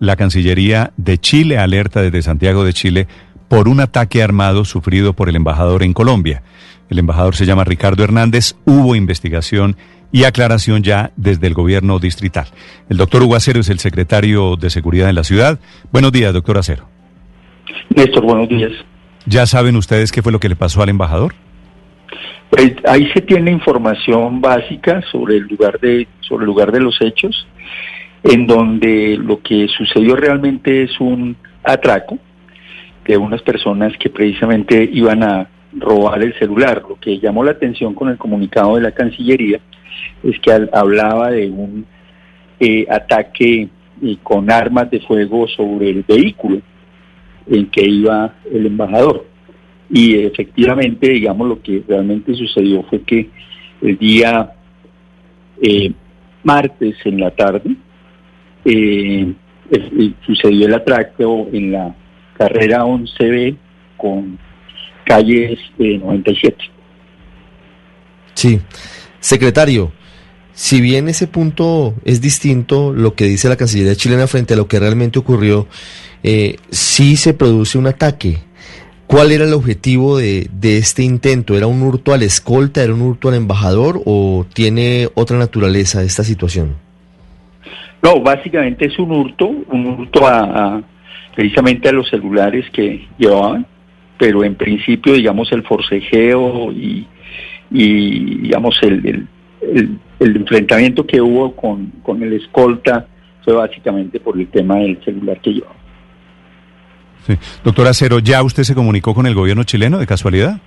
La Cancillería de Chile alerta desde Santiago de Chile por un ataque armado sufrido por el embajador en Colombia. El embajador se llama Ricardo Hernández. Hubo investigación y aclaración ya desde el gobierno distrital. El doctor Hugo Acero es el secretario de Seguridad en la ciudad. Buenos días, doctor Acero. Néstor, buenos días. ¿Ya saben ustedes qué fue lo que le pasó al embajador? Pues ahí se tiene información básica sobre el lugar de sobre el lugar de los hechos en donde lo que sucedió realmente es un atraco de unas personas que precisamente iban a robar el celular. Lo que llamó la atención con el comunicado de la Cancillería es que hablaba de un eh, ataque eh, con armas de fuego sobre el vehículo en que iba el embajador. Y efectivamente, digamos, lo que realmente sucedió fue que el día eh, martes en la tarde, eh, sucedió el atraco en la carrera 11B con calles 97. Sí, secretario, si bien ese punto es distinto, lo que dice la Cancillería chilena frente a lo que realmente ocurrió, eh, sí se produce un ataque. ¿Cuál era el objetivo de, de, este intento? ¿Era un hurto al escolta, era un hurto al embajador o tiene otra naturaleza esta situación? No, básicamente es un hurto, un hurto a, precisamente a los celulares que llevaban, pero en principio, digamos, el forcejeo y, digamos, el, el, enfrentamiento que hubo con, con el escolta fue básicamente por el tema del celular que llevaba. Sí. Doctor Acero, ¿ya usted se comunicó con el gobierno chileno de casualidad?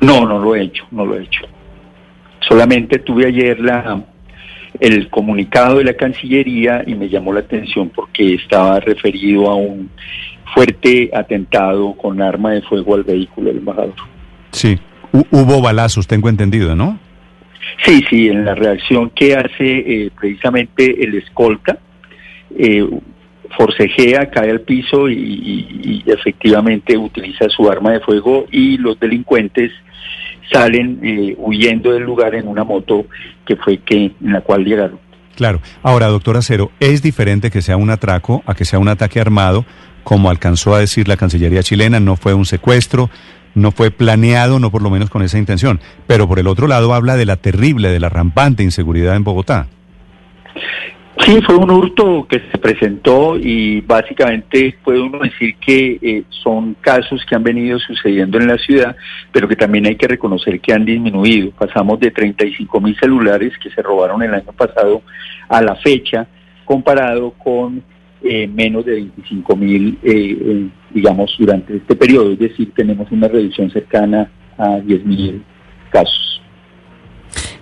No, no lo he hecho, no lo he hecho. Solamente tuve ayer la, el comunicado de la Cancillería y me llamó la atención porque estaba referido a un fuerte atentado con arma de fuego al vehículo del embajador. Sí, hubo balazos, tengo entendido, ¿no? Sí, sí, en la reacción que hace eh, precisamente el escolta, eh, forcejea, cae al piso y, efectivamente utiliza su arma de fuego y los delincuentes salen eh, huyendo del lugar en una moto que fue que en la cual llegaron. Claro. Ahora, doctor Acero, es diferente que sea un atraco a que sea un ataque armado, como alcanzó a decir la Cancillería chilena, no fue un secuestro, no fue planeado, no por lo menos con esa intención. Pero por el otro lado habla de la terrible, de la rampante inseguridad en Bogotá. Sí, fue un hurto que se presentó y básicamente puede uno decir que eh, son casos que han venido sucediendo en la ciudad, pero que también hay que reconocer que han disminuido. Pasamos de 35 mil celulares que se robaron el año pasado a la fecha, comparado con eh, menos de 25 mil, eh, digamos, durante este periodo. Es decir, tenemos una reducción cercana a 10 mil casos.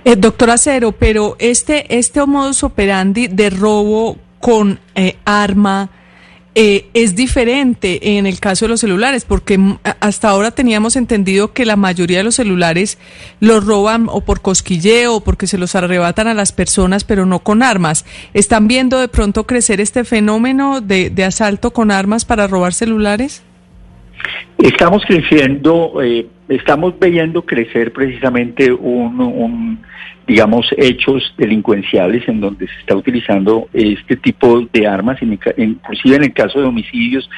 Eh, doctor Acero, pero este, este modus operandi de robo con eh, arma eh, es diferente en el caso de los celulares, porque hasta ahora teníamos entendido que la mayoría de los celulares los roban o por cosquilleo o porque se los arrebatan a las personas, pero no con armas. ¿Están viendo de pronto crecer este fenómeno de, de asalto con armas para robar celulares? Estamos creciendo, eh, estamos viendo crecer precisamente un, digamos, hechos delincuenciales en donde se está utilizando este tipo de armas, inclusive en el caso de homicidios,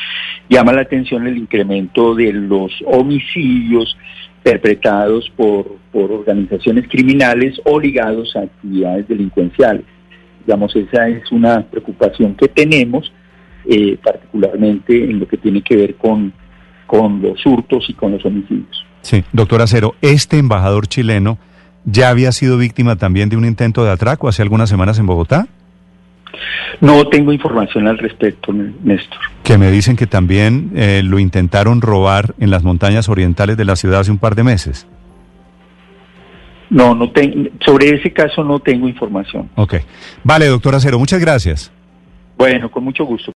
llama la atención el incremento de los homicidios perpetrados por, por organizaciones criminales o ligados a actividades delincuenciales. Digamos, esa es una preocupación que tenemos, eh, particularmente en lo que tiene que ver con con los hurtos y con los homicidios. Sí, doctor Acero, este embajador chileno ya había sido víctima también de un intento de atraco hace algunas semanas en Bogotá. No tengo información al respecto, Néstor. Que me dicen que también eh, lo intentaron robar en las montañas orientales de la ciudad hace un par de meses. No, no tengo, sobre ese caso no tengo información. Ok. Vale, doctor Acero, muchas gracias. Bueno, con mucho gusto.